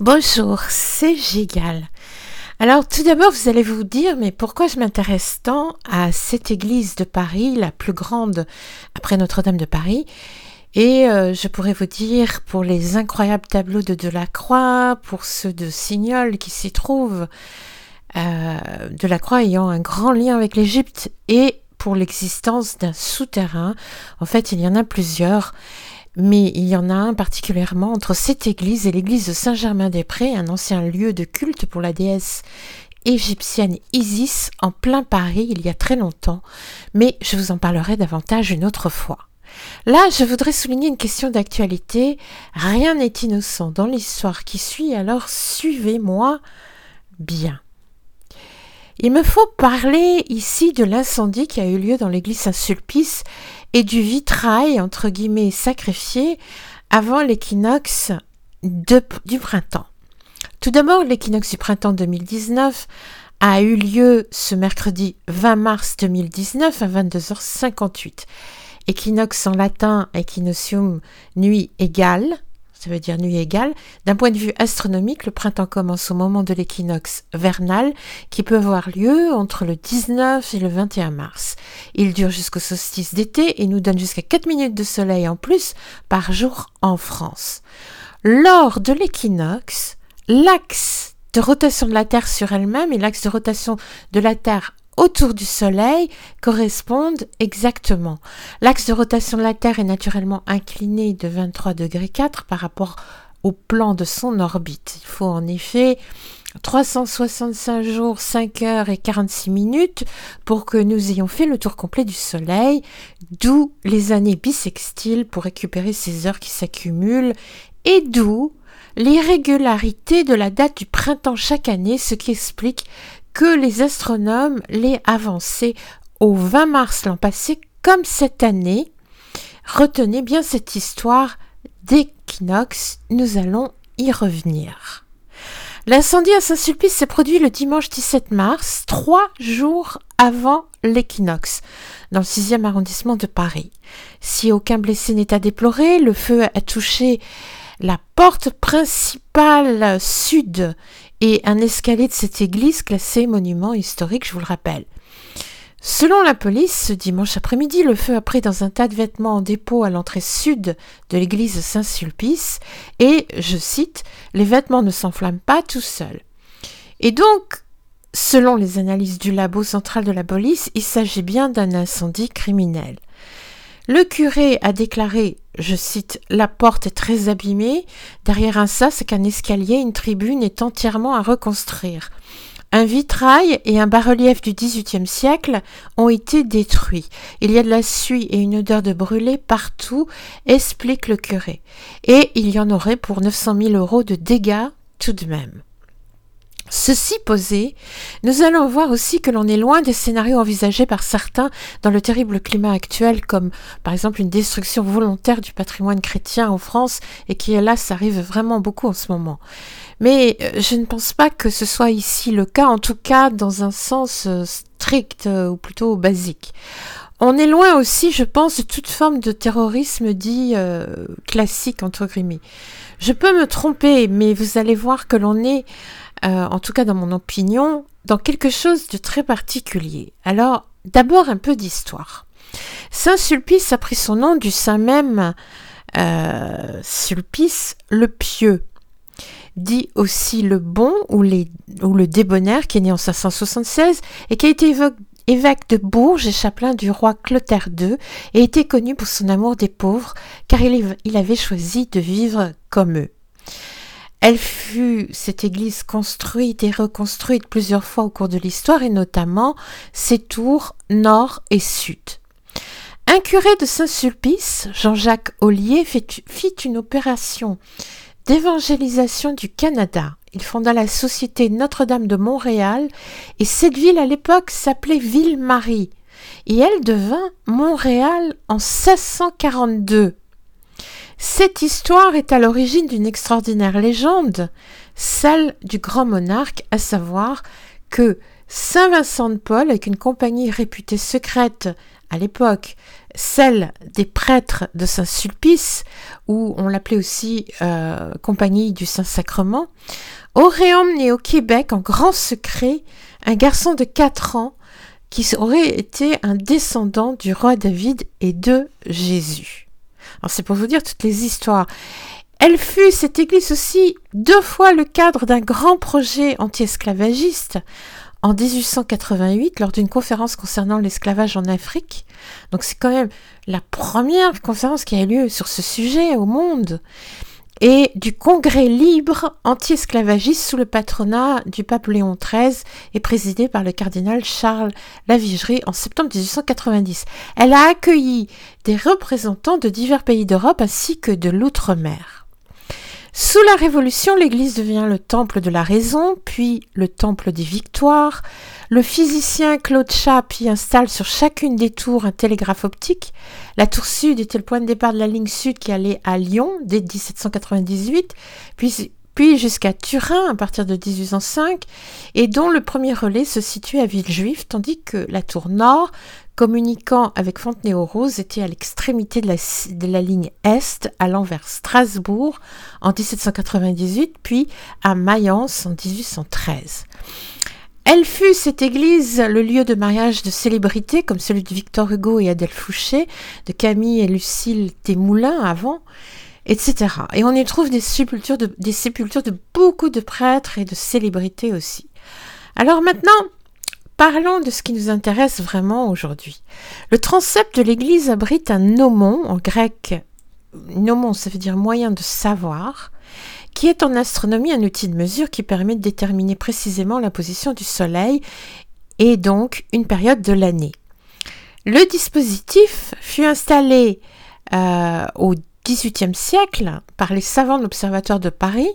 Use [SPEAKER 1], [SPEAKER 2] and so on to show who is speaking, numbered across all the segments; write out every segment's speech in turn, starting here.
[SPEAKER 1] Bonjour, c'est Gigal. Alors tout d'abord, vous allez vous dire, mais pourquoi je m'intéresse tant à cette église de Paris, la plus grande après Notre-Dame de Paris? Et euh, je pourrais vous dire, pour les incroyables tableaux de Delacroix, pour ceux de Signol qui s'y trouvent, euh, Delacroix ayant un grand lien avec l'Égypte, et pour l'existence d'un souterrain. En fait, il y en a plusieurs mais il y en a un particulièrement entre cette église et l'église de Saint-Germain-des-Prés, un ancien lieu de culte pour la déesse égyptienne Isis en plein Paris il y a très longtemps, mais je vous en parlerai davantage une autre fois. Là, je voudrais souligner une question d'actualité. Rien n'est innocent dans l'histoire qui suit, alors suivez-moi bien. Il me faut parler ici de l'incendie qui a eu lieu dans l'église Saint-Sulpice et du vitrail, entre guillemets, sacrifié avant l'équinoxe du printemps. Tout d'abord, l'équinoxe du printemps 2019 a eu lieu ce mercredi 20 mars 2019 à 22h58. Équinoxe en latin, equinoctium, nuit égale, ça veut dire nuit égale. D'un point de vue astronomique, le printemps commence au moment de l'équinoxe vernal qui peut avoir lieu entre le 19 et le 21 mars. Il dure jusqu'au solstice d'été et nous donne jusqu'à 4 minutes de soleil en plus par jour en France. Lors de l'équinoxe, l'axe de rotation de la Terre sur elle-même et l'axe de rotation de la Terre autour du Soleil correspondent exactement. L'axe de rotation de la Terre est naturellement incliné de 23 degrés 4 par rapport au plan de son orbite. Il faut en effet 365 jours, 5 heures et 46 minutes pour que nous ayons fait le tour complet du Soleil, d'où les années bissextiles pour récupérer ces heures qui s'accumulent, et d'où l'irrégularité de la date du printemps chaque année, ce qui explique que les astronomes l'aient avancé au 20 mars l'an passé, comme cette année. Retenez bien cette histoire d'équinoxe, nous allons y revenir. L'incendie à Saint-Sulpice s'est produit le dimanche 17 mars, trois jours avant l'équinoxe, dans le 6e arrondissement de Paris. Si aucun blessé n'est à déplorer, le feu a touché la porte principale sud et un escalier de cette église classée monument historique, je vous le rappelle. Selon la police, ce dimanche après-midi, le feu a pris dans un tas de vêtements en dépôt à l'entrée sud de l'église Saint-Sulpice et, je cite, les vêtements ne s'enflamment pas tout seuls. Et donc, selon les analyses du labo central de la police, il s'agit bien d'un incendie criminel. Le curé a déclaré, je cite, La porte est très abîmée. Derrière un sas, qu'un escalier, une tribune est entièrement à reconstruire. Un vitrail et un bas-relief du XVIIIe siècle ont été détruits. Il y a de la suie et une odeur de brûlé partout, explique le curé. Et il y en aurait pour 900 000 euros de dégâts tout de même. Ceci posé, nous allons voir aussi que l'on est loin des scénarios envisagés par certains dans le terrible climat actuel, comme par exemple une destruction volontaire du patrimoine chrétien en France, et qui hélas arrive vraiment beaucoup en ce moment. Mais euh, je ne pense pas que ce soit ici le cas, en tout cas dans un sens euh, strict euh, ou plutôt basique. On est loin aussi, je pense, de toute forme de terrorisme dit classique, entre guillemets. Je peux me tromper, mais vous allez voir que l'on est euh, en tout cas dans mon opinion, dans quelque chose de très particulier. Alors, d'abord un peu d'histoire. Saint Sulpice a pris son nom du saint même euh, Sulpice le pieux, dit aussi le bon ou, le débonnaire, qui est né en 576 et qui a été évêque de Bourges et chapelain du roi Clotaire II et était connu pour son amour des pauvres car il avait choisi de vivre comme eux. Elle fut, cette église, construite et reconstruite plusieurs fois au cours de l'histoire, et notamment ses tours nord et sud. Un curé de Saint-Sulpice, Jean-Jacques Ollier, fit une opération d'évangélisation du Canada. Il fonda la Société Notre-Dame de Montréal, et cette ville à l'époque s'appelait Ville-Marie, et elle devint Montréal en 1642. Cette histoire est à l'origine d'une extraordinaire légende, celle du grand monarque, à savoir que Saint Vincent de Paul, avec une compagnie réputée secrète à l'époque, celle des prêtres de Saint-Sulpice, ou on l'appelait aussi euh, Compagnie du Saint-Sacrement, aurait emmené au Québec en grand secret un garçon de 4 ans qui aurait été un descendant du roi David et de Jésus. Alors c'est pour vous dire toutes les histoires. Elle fut, cette église aussi, deux fois le cadre d'un grand projet anti-esclavagiste en 1888 lors d'une conférence concernant l'esclavage en Afrique. Donc c'est quand même la première conférence qui a eu lieu sur ce sujet au monde. Et du congrès libre anti-esclavagiste sous le patronat du pape Léon XIII et présidé par le cardinal Charles Lavigerie en septembre 1890. Elle a accueilli des représentants de divers pays d'Europe ainsi que de l'outre-mer. Sous la Révolution, l'Église devient le temple de la raison, puis le temple des victoires. Le physicien Claude Chappe y installe sur chacune des tours un télégraphe optique. La tour sud était le point de départ de la ligne sud qui allait à Lyon dès 1798, puis, puis jusqu'à Turin à partir de 1805, et dont le premier relais se situait à Villejuif, tandis que la tour nord communiquant avec Fontenay-aux-Roses était à l'extrémité de la, ligne Est, allant vers Strasbourg en 1798, puis à Mayence en 1813. Elle fut, cette église, le lieu de mariage de célébrités comme celui de Victor Hugo et Adèle Fouché, de Camille et Lucille Desmoulins avant, etc. Et on y trouve des sépultures de beaucoup de prêtres et de célébrités aussi. Alors maintenant, Parlons de ce qui nous intéresse vraiment aujourd'hui. Le transept de l'Église abrite un nomon, en grec, nomon ça veut dire moyen de savoir, qui est en astronomie un outil de mesure qui permet de déterminer précisément la position du Soleil et donc une période de l'année. Le dispositif fut installé euh, au XVIIIe siècle par les savants de l'Observatoire de Paris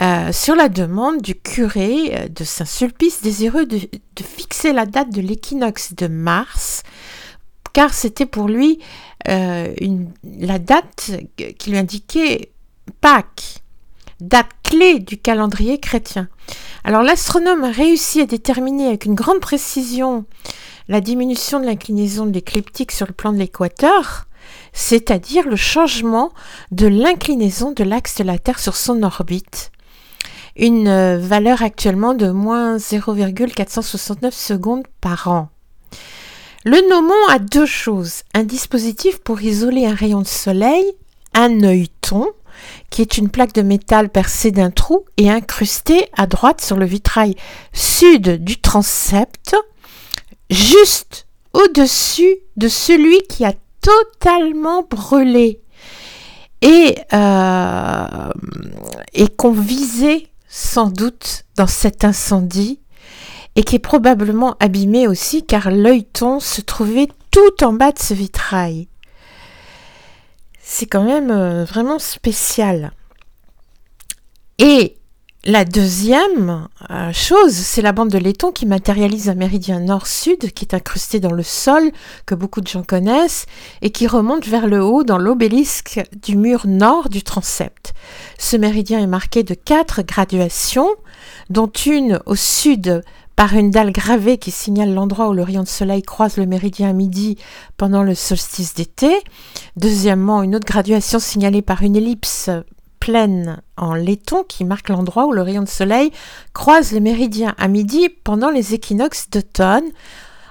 [SPEAKER 1] euh, sur la demande du curé euh, de Saint-Sulpice désireux de, fixer la date de l'équinoxe de mars, car c'était pour lui euh, la date qui lui indiquait Pâques, date clé du calendrier chrétien. Alors l'astronome a réussi à déterminer avec une grande précision la diminution de l'inclinaison de l'écliptique sur le plan de l'équateur, c'est-à-dire le changement de l'inclinaison de l'axe de la Terre sur son orbite une euh, valeur actuellement de moins 0,469 secondes par an. Le nomon a deux choses. Un dispositif pour isoler un rayon de soleil, un œilleton, qui est une plaque de métal percée d'un trou et incrustée à droite sur le vitrail sud du transept, juste au-dessus de celui qui a totalement brûlé et, euh, et qu'on visait sans doute dans cet incendie et qui est probablement abîmé aussi car l'œilleton se trouvait tout en bas de ce vitrail. C'est quand même euh, vraiment spécial. Et la deuxième euh, chose, c'est la bande de laiton qui matérialise un méridien nord-sud qui est incrusté dans le sol, que beaucoup de gens connaissent, et qui remonte vers le haut dans l'obélisque du mur nord du transept. Ce méridien est marqué de quatre graduations, dont une au sud par une dalle gravée qui signale l'endroit où le rayon de soleil croise le méridien à midi pendant le solstice d'été. Deuxièmement, une autre graduation signalée par une ellipse en laiton qui marque l'endroit où le rayon de soleil croise le méridien à midi pendant les équinoxes d'automne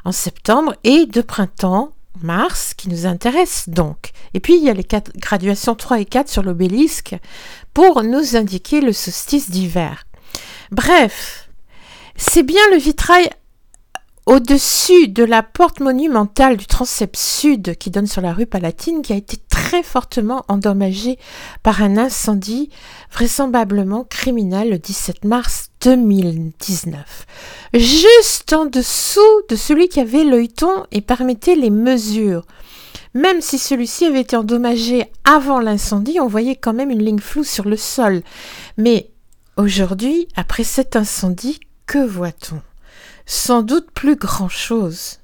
[SPEAKER 1] en septembre et de printemps mars qui nous intéresse donc. Et puis il y a les quatre graduations 3 et 4 sur l'obélisque pour nous indiquer le solstice d'hiver. Bref, c'est bien le vitrail au-dessus de la porte monumentale du transept sud qui donne sur la rue Palatine qui a été très fortement endommagé par un incendie vraisemblablement criminel le 17 mars 2019. Juste en dessous de celui qui avait l'œilleton et permettait les mesures. Même si celui-ci avait été endommagé avant l'incendie, on voyait quand même une ligne floue sur le sol. Mais aujourd'hui, après cet incendie, que voit-on? Sans doute plus grand-chose.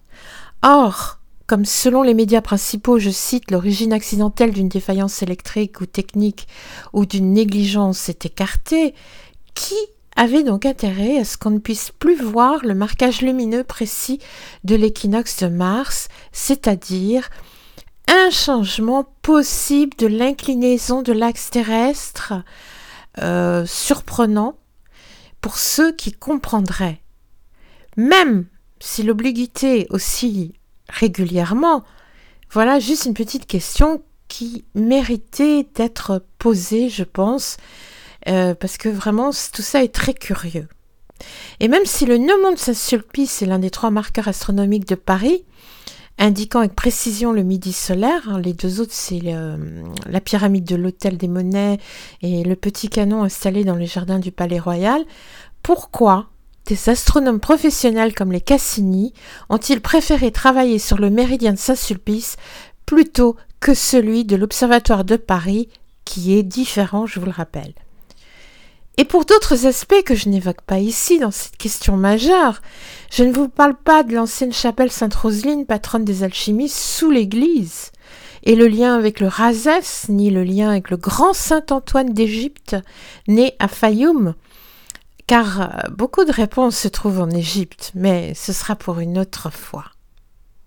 [SPEAKER 1] Or, comme selon les médias principaux, je cite, l'origine accidentelle d'une défaillance électrique ou technique ou d'une négligence est écartée, qui avait donc intérêt à ce qu'on ne puisse plus voir le marquage lumineux précis de l'équinoxe de Mars, c'est-à-dire un changement possible de l'inclinaison de l'axe terrestre euh, surprenant pour ceux qui comprendraient. Même si l'obligité oscille régulièrement, voilà juste une petite question qui méritait d'être posée, je pense, euh, parce que vraiment tout ça est très curieux. Et même si le Neumont de Saint-Sulpice est l'un des trois marqueurs astronomiques de Paris, indiquant avec précision le midi solaire. Hein, les deux autres, c'est la pyramide de l'Hôtel des Monnaies et le petit canon installé dans les jardins du Palais Royal. Pourquoi des astronomes professionnels comme les Cassini ont-ils préféré travailler sur le méridien de Saint-Sulpice plutôt que celui de l'Observatoire de Paris, qui est différent, je vous le rappelle. Et pour d'autres aspects que je n'évoque pas ici dans cette question majeure, je ne vous parle pas de l'ancienne chapelle Sainte-Roseline, patronne des alchimistes, sous l'église, et le lien avec le Razès, ni le lien avec le grand Saint Antoine d'Égypte, né à Fayoum, car euh, beaucoup de réponses se trouvent en Égypte, mais ce sera pour une autre fois.